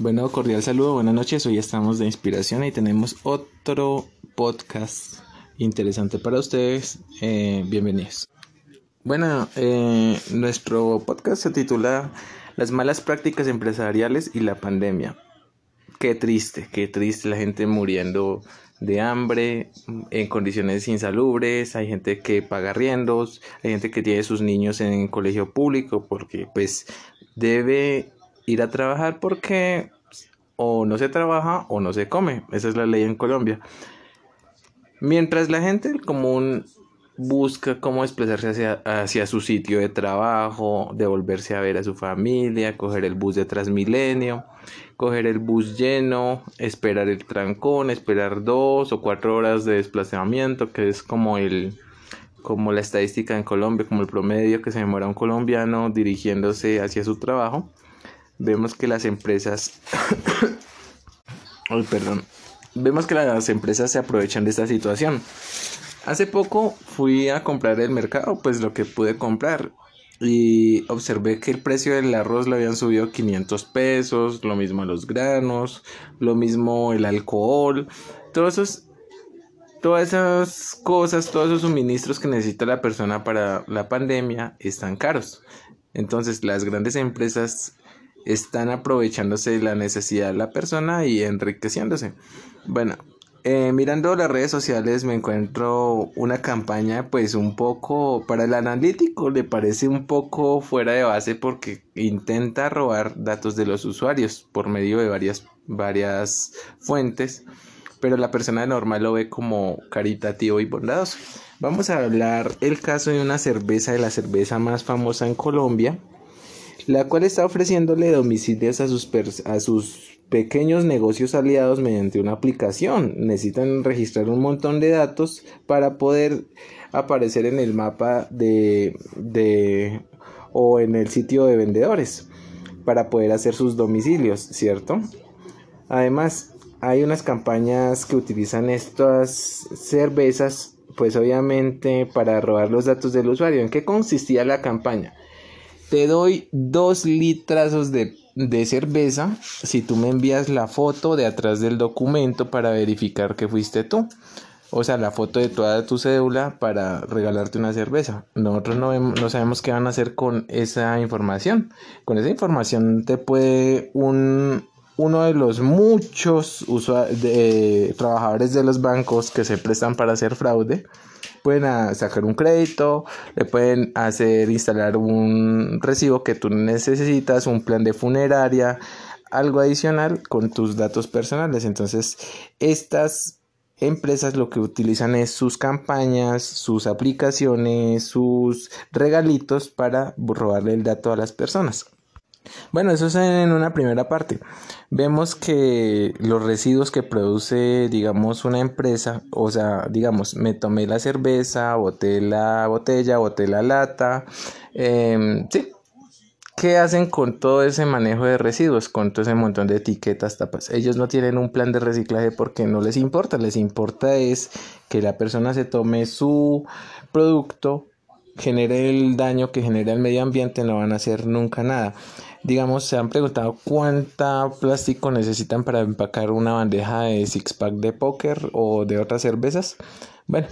Bueno, cordial saludo, buenas noches. Hoy estamos de inspiración y tenemos otro podcast interesante para ustedes. Eh, bienvenidos. Bueno, eh, nuestro podcast se titula Las malas prácticas empresariales y la pandemia. Qué triste, qué triste la gente muriendo de hambre, en condiciones insalubres, hay gente que paga riendos, hay gente que tiene sus niños en colegio público porque pues debe ir a trabajar porque o no se trabaja o no se come. Esa es la ley en Colombia. Mientras la gente común busca cómo desplazarse hacia, hacia, su sitio de trabajo, devolverse a ver a su familia, coger el bus de Transmilenio, coger el bus lleno, esperar el trancón, esperar dos o cuatro horas de desplazamiento, que es como el como la estadística en Colombia, como el promedio que se demora un colombiano dirigiéndose hacia su trabajo vemos que las empresas perdón vemos que las empresas se aprovechan de esta situación hace poco fui a comprar el mercado pues lo que pude comprar y observé que el precio del arroz lo habían subido 500 pesos lo mismo los granos lo mismo el alcohol todos esos todas esas cosas, todos esos suministros que necesita la persona para la pandemia están caros. Entonces las grandes empresas están aprovechándose de la necesidad de la persona y enriqueciéndose. Bueno, eh, mirando las redes sociales me encuentro una campaña pues un poco para el analítico le parece un poco fuera de base porque intenta robar datos de los usuarios por medio de varias varias fuentes pero la persona normal lo ve como caritativo y bondadoso. Vamos a hablar el caso de una cerveza de la cerveza más famosa en Colombia la cual está ofreciéndole domicilios a sus, a sus pequeños negocios aliados mediante una aplicación. Necesitan registrar un montón de datos para poder aparecer en el mapa de, de o en el sitio de vendedores para poder hacer sus domicilios, ¿cierto? Además, hay unas campañas que utilizan estas cervezas, pues obviamente para robar los datos del usuario. ¿En qué consistía la campaña? Te doy dos litrazos de, de cerveza si tú me envías la foto de atrás del documento para verificar que fuiste tú. O sea, la foto de toda tu cédula para regalarte una cerveza. Nosotros no, no sabemos qué van a hacer con esa información. Con esa información te puede un, uno de los muchos de, trabajadores de los bancos que se prestan para hacer fraude pueden sacar un crédito, le pueden hacer instalar un recibo que tú necesitas, un plan de funeraria, algo adicional con tus datos personales. Entonces, estas empresas lo que utilizan es sus campañas, sus aplicaciones, sus regalitos para robarle el dato a las personas. Bueno, eso es en una primera parte. Vemos que los residuos que produce, digamos, una empresa, o sea, digamos, me tomé la cerveza, boté la botella, boté la lata, eh, sí. ¿Qué hacen con todo ese manejo de residuos, con todo ese montón de etiquetas, tapas? Ellos no tienen un plan de reciclaje porque no les importa, les importa es que la persona se tome su producto, genere el daño que genera el medio ambiente, no van a hacer nunca nada. Digamos, se han preguntado cuánta plástico necesitan para empacar una bandeja de six pack de póker o de otras cervezas. Bueno,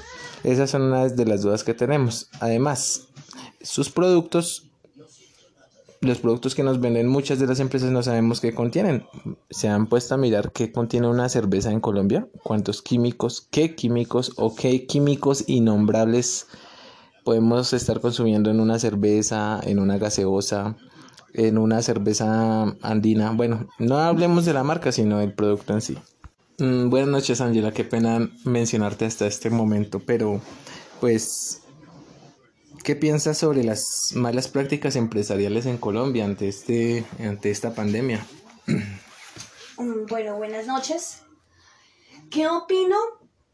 esas son unas de las dudas que tenemos. Además, sus productos, los productos que nos venden muchas de las empresas no sabemos qué contienen. Se han puesto a mirar qué contiene una cerveza en Colombia, cuántos químicos, qué químicos o qué químicos innombrables podemos estar consumiendo en una cerveza, en una gaseosa en una cerveza andina. Bueno, no hablemos de la marca, sino del producto en sí. Mm, buenas noches, Angela. Qué pena mencionarte hasta este momento, pero pues, ¿qué piensas sobre las malas prácticas empresariales en Colombia ante, este, ante esta pandemia? Mm, bueno, buenas noches. ¿Qué opino?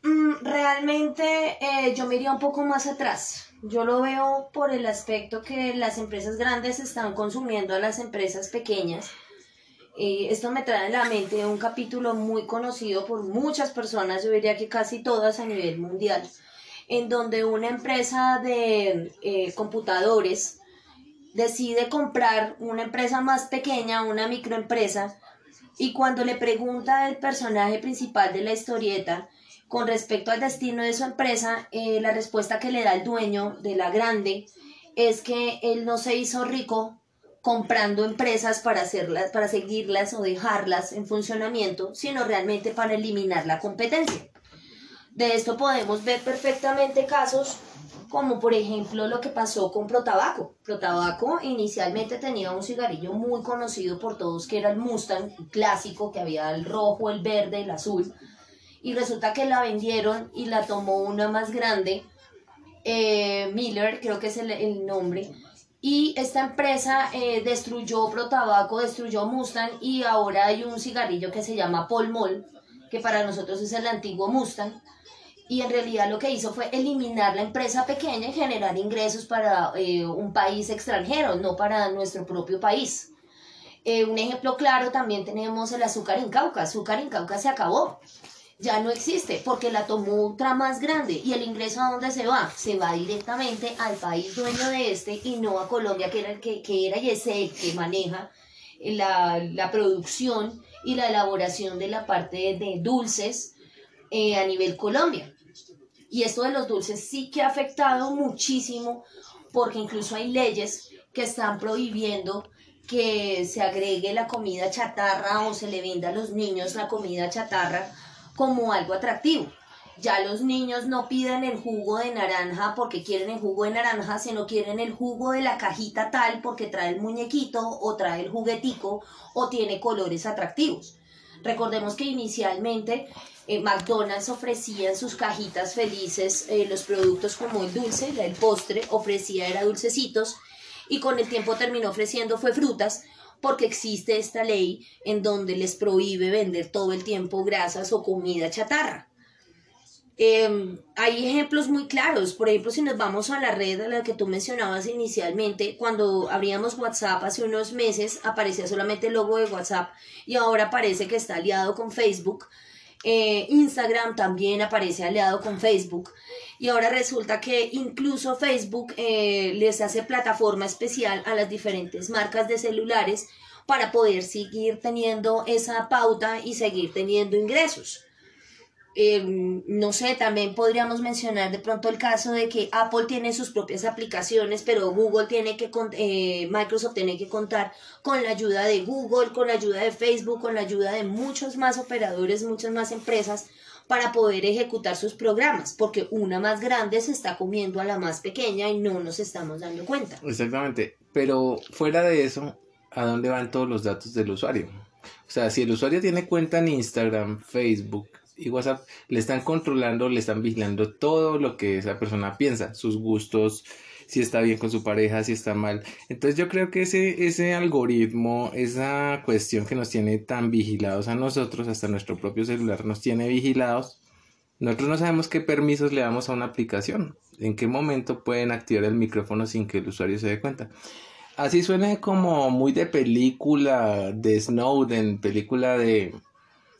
Mm, realmente eh, yo me iría un poco más atrás. Yo lo veo por el aspecto que las empresas grandes están consumiendo a las empresas pequeñas. y esto me trae a la mente un capítulo muy conocido por muchas personas, yo diría que casi todas a nivel mundial, en donde una empresa de eh, computadores decide comprar una empresa más pequeña, una microempresa, Y cuando le pregunta el personaje principal de la historieta con respecto al destino de su empresa, eh, la respuesta que le da el dueño de la grande es que él no se hizo rico comprando empresas para hacerlas, para seguirlas o dejarlas en funcionamiento, sino realmente para eliminar la competencia. De esto podemos ver perfectamente casos como por ejemplo lo que pasó con Protabaco. Protabaco inicialmente tenía un cigarrillo muy conocido por todos que era el Mustang clásico, que había el rojo, el verde, el azul, y resulta que la vendieron y la tomó una más grande, eh, Miller, creo que es el, nombre, y esta empresa eh, destruyó Protabaco, destruyó Mustang y ahora hay un cigarrillo que se llama Paul Mall, que para nosotros es el antiguo Mustang y en realidad lo que hizo fue eliminar la empresa pequeña y generar ingresos para eh, un país extranjero, no para nuestro propio país. Eh, un ejemplo claro también tenemos el azúcar en Cauca. Azúcar en Cauca se acabó, ya no existe porque la tomó otra más grande y el ingreso a dónde se va? Se va directamente al país dueño de este y no a Colombia que era, que, que era y es el que maneja la, la producción y la elaboración de la parte de dulces eh, a nivel Colombia. Y esto de los dulces sí que ha afectado muchísimo porque incluso hay leyes que están prohibiendo que se agregue la comida chatarra o se le venda a los niños la comida chatarra como algo atractivo. Ya los niños no piden el jugo de naranja porque quieren el jugo de naranja, sino quieren el jugo de la cajita tal porque trae el muñequito o trae el juguetico o tiene colores atractivos. Recordemos que inicialmente eh, McDonald's ofrecía en sus cajitas felices eh, los productos como el dulce, el postre, ofrecía era dulcecitos y con el tiempo terminó ofreciendo fue frutas porque existe esta ley en donde les prohíbe vender todo el tiempo grasas o comida chatarra. Em, hay ejemplos muy claros, por ejemplo, si nos vamos a la red a la que tú mencionabas inicialmente, cuando abríamos WhatsApp hace unos meses aparecía solamente el logo de WhatsApp y ahora parece que está aliado con Facebook. Eh, Instagram también aparece aliado con Facebook y ahora resulta que incluso Facebook eh, les hace plataforma especial a las diferentes marcas de celulares para poder seguir teniendo esa pauta y seguir teniendo ingresos. Em, no sé, también podríamos mencionar de pronto el caso de que Apple tiene sus propias aplicaciones, pero Google tiene que, eh, Microsoft tiene que contar con la ayuda de Google, con la ayuda de Facebook, con la ayuda de muchos más operadores, muchas más empresas para poder ejecutar sus programas, porque una más grande se está comiendo a la más pequeña y no nos estamos dando cuenta. Exactamente, pero fuera de eso, ¿a dónde van todos los datos del usuario? O sea, si el usuario tiene cuenta en Instagram, Facebook, y WhatsApp le están controlando, le están vigilando todo lo que esa persona piensa, sus gustos, si está bien con su pareja, si está mal. Entonces yo creo que ese, ese algoritmo, esa cuestión que nos tiene tan vigilados a nosotros, hasta nuestro propio celular nos tiene vigilados, nosotros no sabemos qué permisos le damos a una aplicación, en qué momento pueden activar el micrófono sin que el usuario se dé cuenta. Así suena como muy de película de Snowden, película de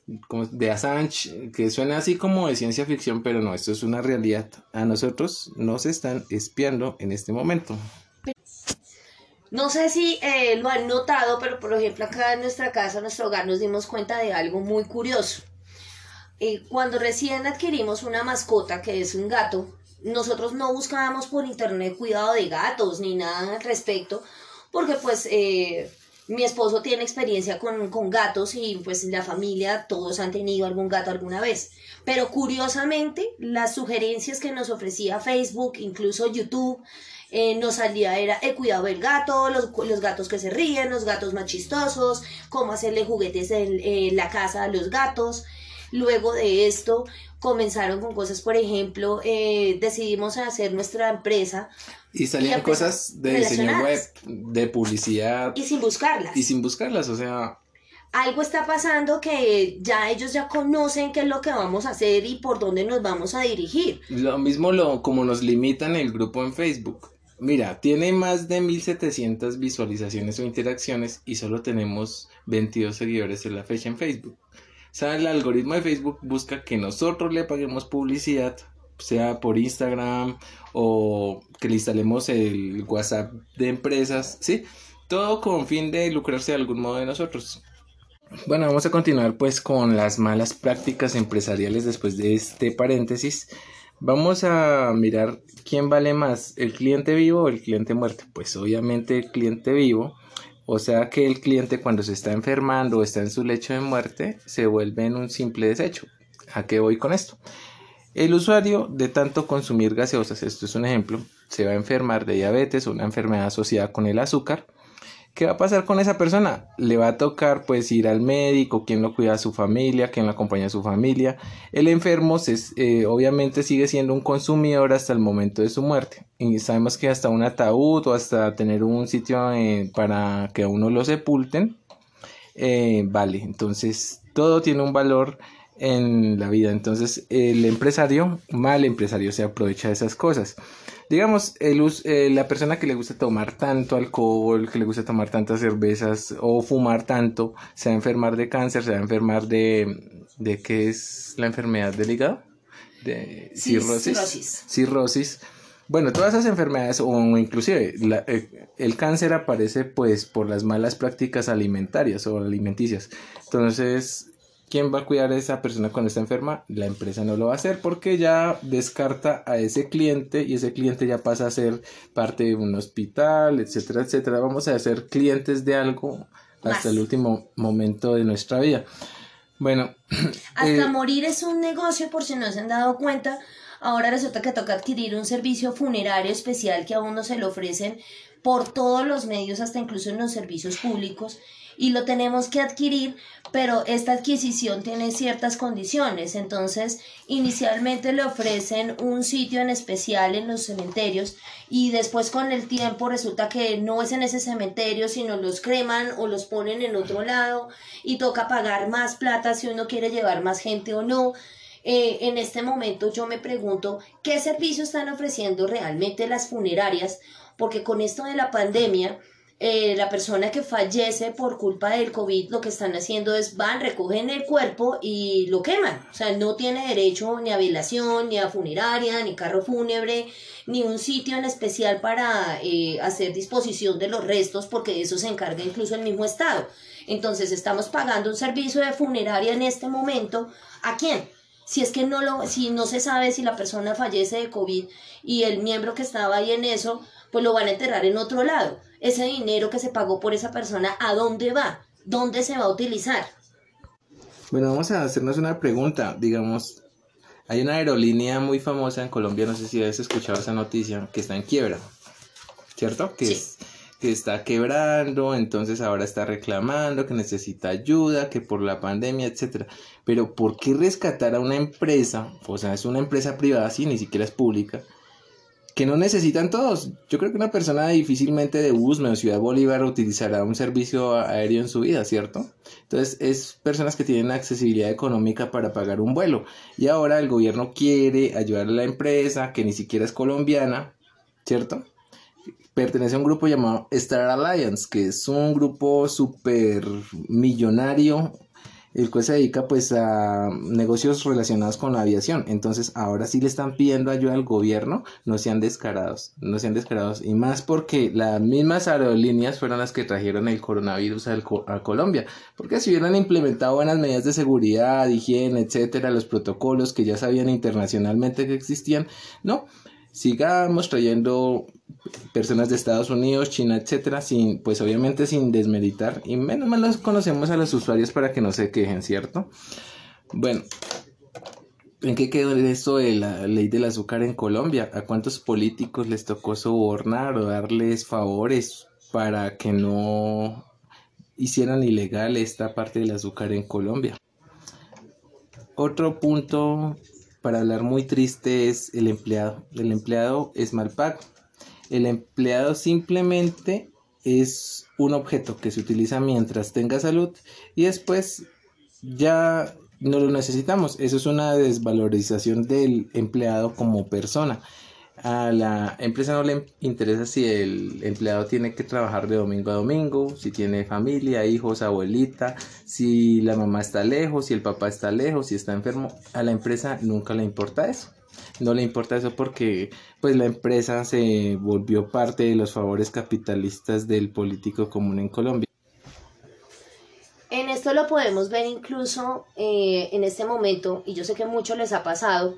de Assange, que suena así como de ciencia ficción, pero no, esto es una realidad. A nosotros nos están espiando en este momento. No sé si eh, lo han notado, pero por ejemplo acá en nuestra casa, en nuestro hogar, nos dimos cuenta de algo muy curioso. Eh, cuando recién adquirimos una mascota que es un gato, nosotros no buscábamos por internet cuidado de gatos ni nada al respecto, porque pues eh, mi esposo tiene experiencia con, con, gatos y pues la familia todos han tenido algún gato alguna vez. Pero curiosamente las sugerencias que nos ofrecía Facebook, incluso YouTube, eh, nos salía era el cuidado del gato, los, los, gatos que se ríen, los gatos más chistosos, cómo hacerle juguetes en, la casa a los gatos. Luego de esto comenzaron con cosas, por ejemplo, eh, decidimos hacer nuestra empresa y salían cosas de diseño web, de publicidad. Y sin buscarlas. Y sin buscarlas, o sea... Algo está pasando que ya ellos ya conocen qué es lo que vamos a hacer y por dónde nos vamos a dirigir. Lo mismo lo, como nos limitan el grupo en Facebook. Mira, tiene más de 1700 visualizaciones o interacciones y solo tenemos 22 seguidores en la fecha en Facebook. Sea, el algoritmo de Facebook busca que nosotros le paguemos publicidad sea por Instagram o que le instalemos el WhatsApp de empresas, ¿sí? Todo con fin de lucrarse de algún modo de nosotros. Bueno, vamos a continuar pues con las malas prácticas empresariales después de este paréntesis. Vamos a mirar quién vale más, el cliente vivo o el cliente muerto. Pues obviamente el cliente vivo, o sea que el cliente cuando se está enfermando o está en su lecho de muerte, se vuelve en un simple desecho. ¿A qué voy con esto? El usuario de tanto consumir gaseosas, esto es un ejemplo, se va a enfermar de diabetes una enfermedad asociada con el azúcar ¿Qué va a pasar con esa persona? Le va a tocar pues ir al médico, quien lo cuida a su familia, quien lo acompaña a su familia. El enfermo eh, obviamente sigue siendo un consumidor hasta el momento de su muerte. Y sabemos que hasta un ataúd o hasta tener un sitio eh, para que a uno lo sepulten, eh, vale. Entonces todo tiene un valor en la vida. Entonces el empresario, mal empresario, se aprovecha de esas cosas digamos, el, eh, la persona que le gusta tomar tanto alcohol, que le gusta tomar tantas cervezas o fumar tanto, se va a enfermar de cáncer, se va a enfermar de, de ¿qué es la enfermedad del hígado? De cirrosis. Cirrosis. Bueno, todas esas enfermedades o inclusive eh, el cáncer aparece pues por las malas prácticas alimentarias o alimenticias. Entonces, ¿Quién va a cuidar a esa persona cuando está enferma? La empresa no lo va a hacer porque ya descarta a ese cliente y ese cliente ya pasa a ser parte de un hospital, etcétera, etcétera. Vamos a ser clientes de algo hasta el último momento de nuestra vida. Bueno. Hasta eh, morir es un negocio, por si no se han dado cuenta. Ahora resulta que toca adquirir un servicio funerario especial que a uno se le ofrecen por todos los medios, hasta incluso en los servicios públicos y lo tenemos que adquirir, pero esta adquisición tiene ciertas condiciones. Entonces, inicialmente le ofrecen un sitio en especial en los cementerios y después con el tiempo resulta que no es en ese cementerio, sino los creman o los ponen en otro lado y toca pagar más plata si uno quiere llevar más gente o no. Eh, en este momento yo me pregunto qué servicio están ofreciendo realmente las funerarias, porque con esto de la pandemia, eh, la persona que fallece por culpa del COVID lo que están haciendo es van, recogen el cuerpo y lo queman. O sea, no tiene derecho ni a velación, ni a funeraria, ni carro fúnebre, ni un sitio en especial para eh, hacer disposición de los restos, porque eso se encarga incluso el mismo Estado. Entonces, estamos pagando un servicio de funeraria en este momento. ¿A quién? Si es que no lo, si no se sabe si la persona fallece de COVID y el miembro que estaba ahí en eso, pues lo van a enterrar en otro lado ese dinero que se pagó por esa persona, ¿a dónde va? ¿Dónde se va a utilizar? Bueno, vamos a hacernos una pregunta. Digamos, hay una aerolínea muy famosa en Colombia, no sé si habéis escuchado esa noticia, que está en quiebra, ¿cierto? Que, es, que está quebrando, entonces ahora está reclamando que necesita ayuda, que por la pandemia, etcétera. Pero ¿por qué rescatar a una empresa? O sea, es una empresa privada, sí, ni siquiera es pública que no necesitan todos. Yo creo que una persona difícilmente de Usme o Ciudad Bolívar utilizará un servicio aéreo en su vida, ¿cierto? Entonces es personas que tienen accesibilidad económica para pagar un vuelo. Y ahora el gobierno quiere ayudar a la empresa que ni siquiera es colombiana, ¿cierto? Pertenece a un grupo llamado Star Alliance, que es un grupo súper millonario el cual se dedica pues a negocios relacionados con la aviación. Entonces ahora sí le están pidiendo ayuda al gobierno, no sean descarados, no sean descarados. Y más porque las mismas aerolíneas fueron las que trajeron el coronavirus a Colombia. Porque si hubieran implementado buenas medidas de seguridad, higiene, etcétera, los protocolos que ya sabían internacionalmente que existían, no, sigamos trayendo personas de Estados Unidos, China, etcétera, sin, pues obviamente sin desmeditar, y menos mal los conocemos a los usuarios para que no se quejen, ¿cierto? Bueno, ¿en qué quedó esto de la ley del azúcar en Colombia? ¿A cuántos políticos les tocó sobornar o darles favores para que no hicieran ilegal esta parte del azúcar en Colombia? Otro punto para hablar muy triste es el empleado. El empleado es mal pago el empleado simplemente es un objeto que se utiliza mientras tenga salud y después ya no lo necesitamos. Eso es una desvalorización del empleado como persona. A la empresa no le interesa si el empleado tiene que trabajar de domingo a domingo, si tiene familia, hijos, abuelita, si la mamá está lejos, si el papá está lejos, si está enfermo. A la empresa nunca le importa eso no le importa eso porque pues la empresa se volvió parte de los favores capitalistas del político común en Colombia. En esto lo podemos ver incluso eh, en este momento, y yo sé que mucho les ha pasado,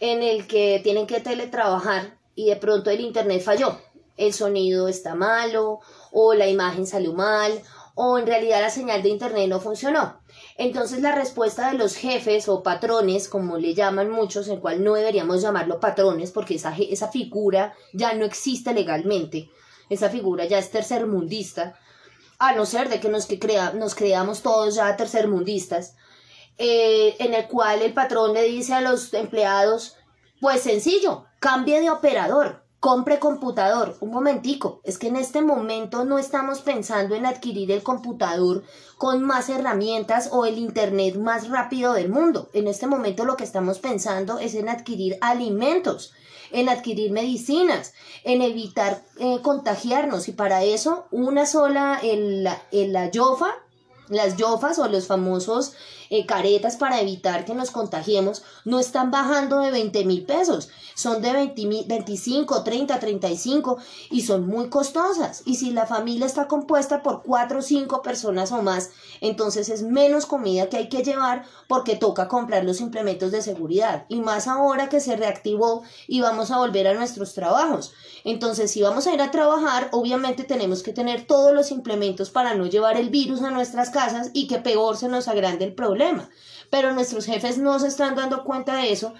en el que tienen que teletrabajar y de pronto el internet falló, el sonido está malo, o la imagen salió mal, o en realidad la señal de internet no funcionó. Entonces la respuesta de los jefes o patrones, como le llaman muchos, en cual no deberíamos llamarlo patrones porque esa, esa figura ya no existe legalmente, esa figura ya es tercermundista, a no ser de que nos, que crea, nos creamos todos ya tercermundistas, eh, en el cual el patrón le dice a los empleados, pues sencillo, cambie de operador, compre computador. Un momentico, es que en este momento no estamos pensando en adquirir el computador con más herramientas o el internet más rápido del mundo. En este momento lo que estamos pensando es en adquirir alimentos, en adquirir medicinas, en evitar eh, contagiarnos y para eso una sola en la, en la yofa las yofas o los famosos eh, caretas para evitar que nos contagiemos no están bajando de 20 mil pesos, son de 20, 25, 30, 35 y son muy costosas. Y si la familia está compuesta por 4 o 5 personas o más, entonces es menos comida que hay que llevar porque toca comprar los implementos de seguridad. Y más ahora que se reactivó y vamos a volver a nuestros trabajos. Entonces, si vamos a ir a trabajar, obviamente tenemos que tener todos los implementos para no llevar el virus a nuestras casas y que peor se nos agrande el problema. Pero nuestros jefes no se están dando cuenta de eso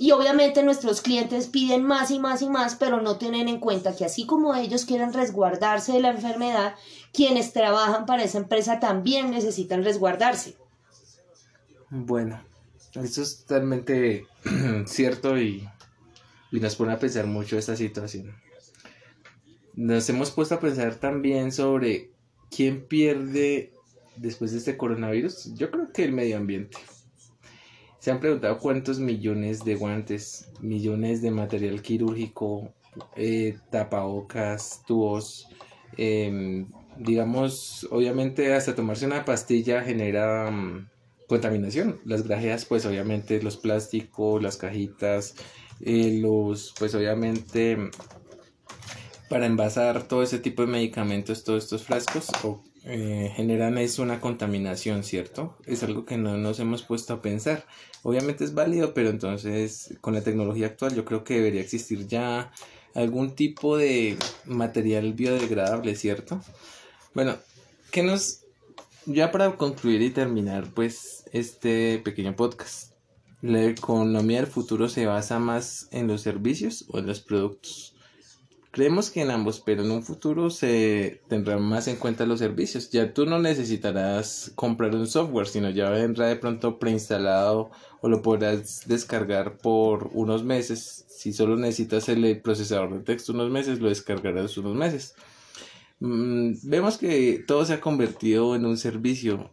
y obviamente nuestros clientes piden más y más y más, pero no tienen en cuenta que así como ellos quieren resguardarse de la enfermedad, quienes trabajan para esa empresa también necesitan resguardarse. Bueno, eso es totalmente cierto y, y nos pone a pensar mucho esta situación. Nos hemos puesto a pensar también sobre quién pierde después de este coronavirus? Yo creo que el medio ambiente. Se han preguntado cuántos millones de guantes, millones de material quirúrgico, eh, tapabocas, tubos, em, digamos, obviamente hasta tomarse una pastilla genera mm, contaminación. Las grajeas, pues obviamente los plásticos, las cajitas, eh, los, pues obviamente para envasar todo ese tipo de medicamentos, todos estos frascos o eh, generan es una contaminación, ¿cierto? Es algo que no nos hemos puesto a pensar. Obviamente es válido, pero entonces con la tecnología actual yo creo que debería existir ya algún tipo de material biodegradable, ¿cierto? Bueno, ¿qué nos... Ya para concluir y terminar pues este pequeño podcast. ¿La economía del futuro se basa más en los servicios o en los productos? Creemos que en ambos, pero en un futuro se tendrán más en cuenta los servicios. Ya tú no necesitarás comprar un software, sino ya vendrá de pronto preinstalado o lo podrás descargar por unos meses. Si solo necesitas el procesador de texto unos meses, lo descargarás unos meses. Mm, vemos que todo se ha convertido en un servicio.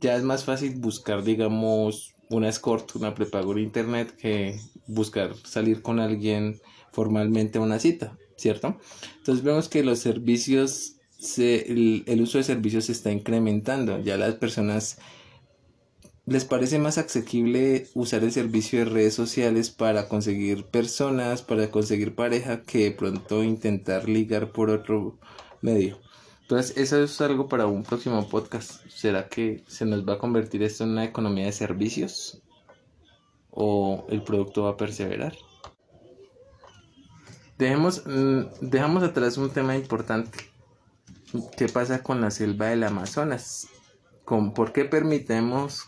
Ya es más fácil buscar, digamos, una escort, una prepago en internet que buscar salir con alguien formalmente a una cita. ¿Cierto? Entonces vemos que los servicios, se, el, uso de servicios se está incrementando, ya las personas les parece más asequible usar el servicio de redes sociales para conseguir personas, para conseguir pareja, que de pronto intentar ligar por otro medio. Entonces, eso es algo para un próximo podcast. ¿Será que se nos va a convertir esto en una economía de servicios? ¿O el producto va a perseverar? Dejemos, mm, dejamos atrás un tema importante. ¿Qué pasa con la selva del Amazonas? ¿Con, ¿Por qué permitemos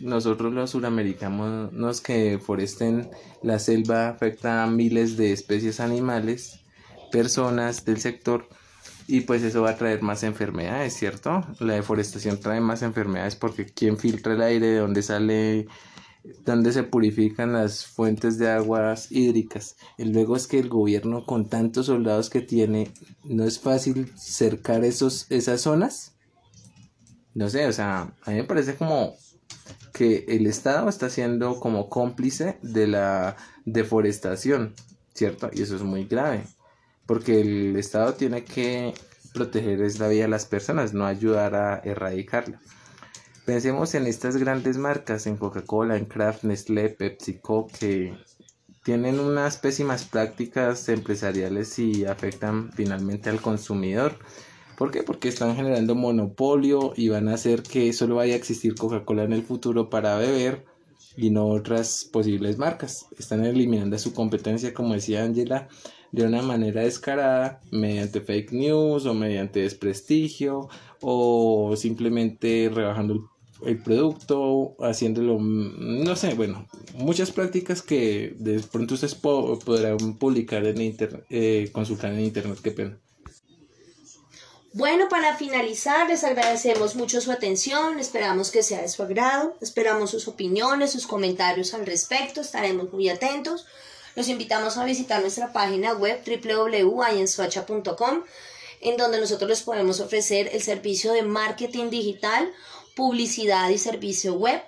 nosotros los suramericanos que deforesten la selva? Afecta a miles de especies animales, personas del sector y pues eso va a traer más enfermedades, ¿cierto? La deforestación trae más enfermedades porque ¿quién filtra el aire? ¿De dónde sale donde se purifican las fuentes de aguas hídricas. Y luego es que el gobierno con tantos soldados que tiene, no es fácil cercar esos, esas zonas. No sé, o sea, a mí me parece como que el Estado está siendo como cómplice de la deforestación, ¿cierto? Y eso es muy grave, porque el Estado tiene que proteger la vida de las personas, no ayudar a erradicarla. Pensemos en estas grandes marcas, en Coca-Cola, en Kraft, Nestlé, PepsiCo, que tienen unas pésimas prácticas empresariales y afectan finalmente al consumidor. ¿Por qué? Porque están generando monopolio y van a hacer que solo vaya a existir Coca-Cola en el futuro para beber y no otras posibles marcas. Están eliminando su competencia, como decía Angela, de una manera descarada, mediante fake news o mediante desprestigio o simplemente rebajando el, producto, haciéndolo, no sé, bueno, muchas prácticas que de pronto ustedes podrán publicar en internet, eh, consultar en internet, qué pena. Bueno, para finalizar, les agradecemos mucho su atención, esperamos que sea de su agrado, esperamos sus opiniones, sus comentarios al respecto, estaremos muy atentos. Los invitamos a visitar nuestra página web www.ayensuacha.com, en donde nosotros les podemos ofrecer el servicio de marketing digital, publicidad y servicio web,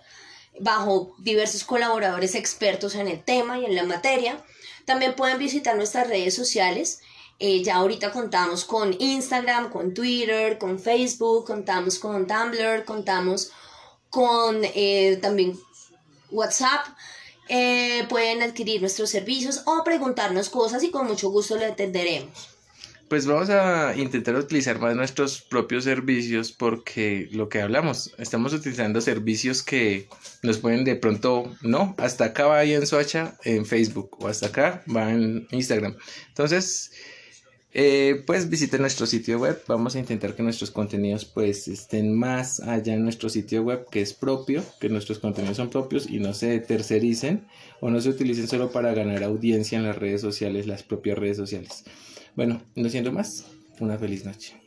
bajo diversos colaboradores expertos en el tema y en la materia. También pueden visitar nuestras redes sociales eh, ya ahorita contamos con Instagram, con Twitter, con Facebook, contamos con Tumblr, contamos con eh, también WhatsApp. Eh, pueden adquirir nuestros servicios o preguntarnos cosas y con mucho gusto le atenderemos. Pues vamos a intentar utilizar más nuestros propios servicios porque lo que hablamos, estamos utilizando servicios que nos pueden de pronto, no, hasta acá va en Soacha en Facebook o hasta acá va en Instagram. Entonces, eh, pues visiten nuestro sitio web. Vamos a intentar que nuestros contenidos pues estén más allá en nuestro sitio web que es propio, que nuestros contenidos son propios y no se tercericen o no se utilicen solo para ganar audiencia en las redes sociales, las propias redes sociales. Bueno, no siendo más, una feliz noche.